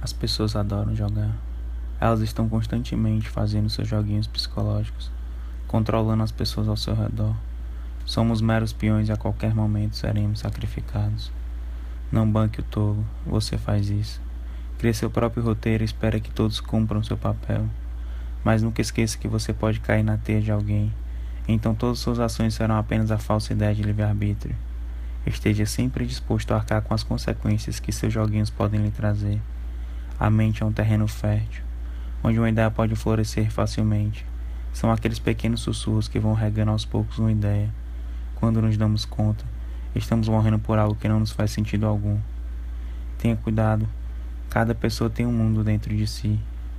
As pessoas adoram jogar. Elas estão constantemente fazendo seus joguinhos psicológicos, controlando as pessoas ao seu redor. Somos meros peões e a qualquer momento seremos sacrificados. Não banque o tolo, você faz isso. Crie seu próprio roteiro e espera que todos cumpram seu papel. Mas nunca esqueça que você pode cair na teia de alguém. Então todas suas ações serão apenas a falsa ideia de livre-arbítrio. Esteja sempre disposto a arcar com as consequências que seus joguinhos podem lhe trazer. A mente é um terreno fértil, onde uma ideia pode florescer facilmente. São aqueles pequenos sussurros que vão regando aos poucos uma ideia. Quando nos damos conta, estamos morrendo por algo que não nos faz sentido algum. Tenha cuidado, cada pessoa tem um mundo dentro de si,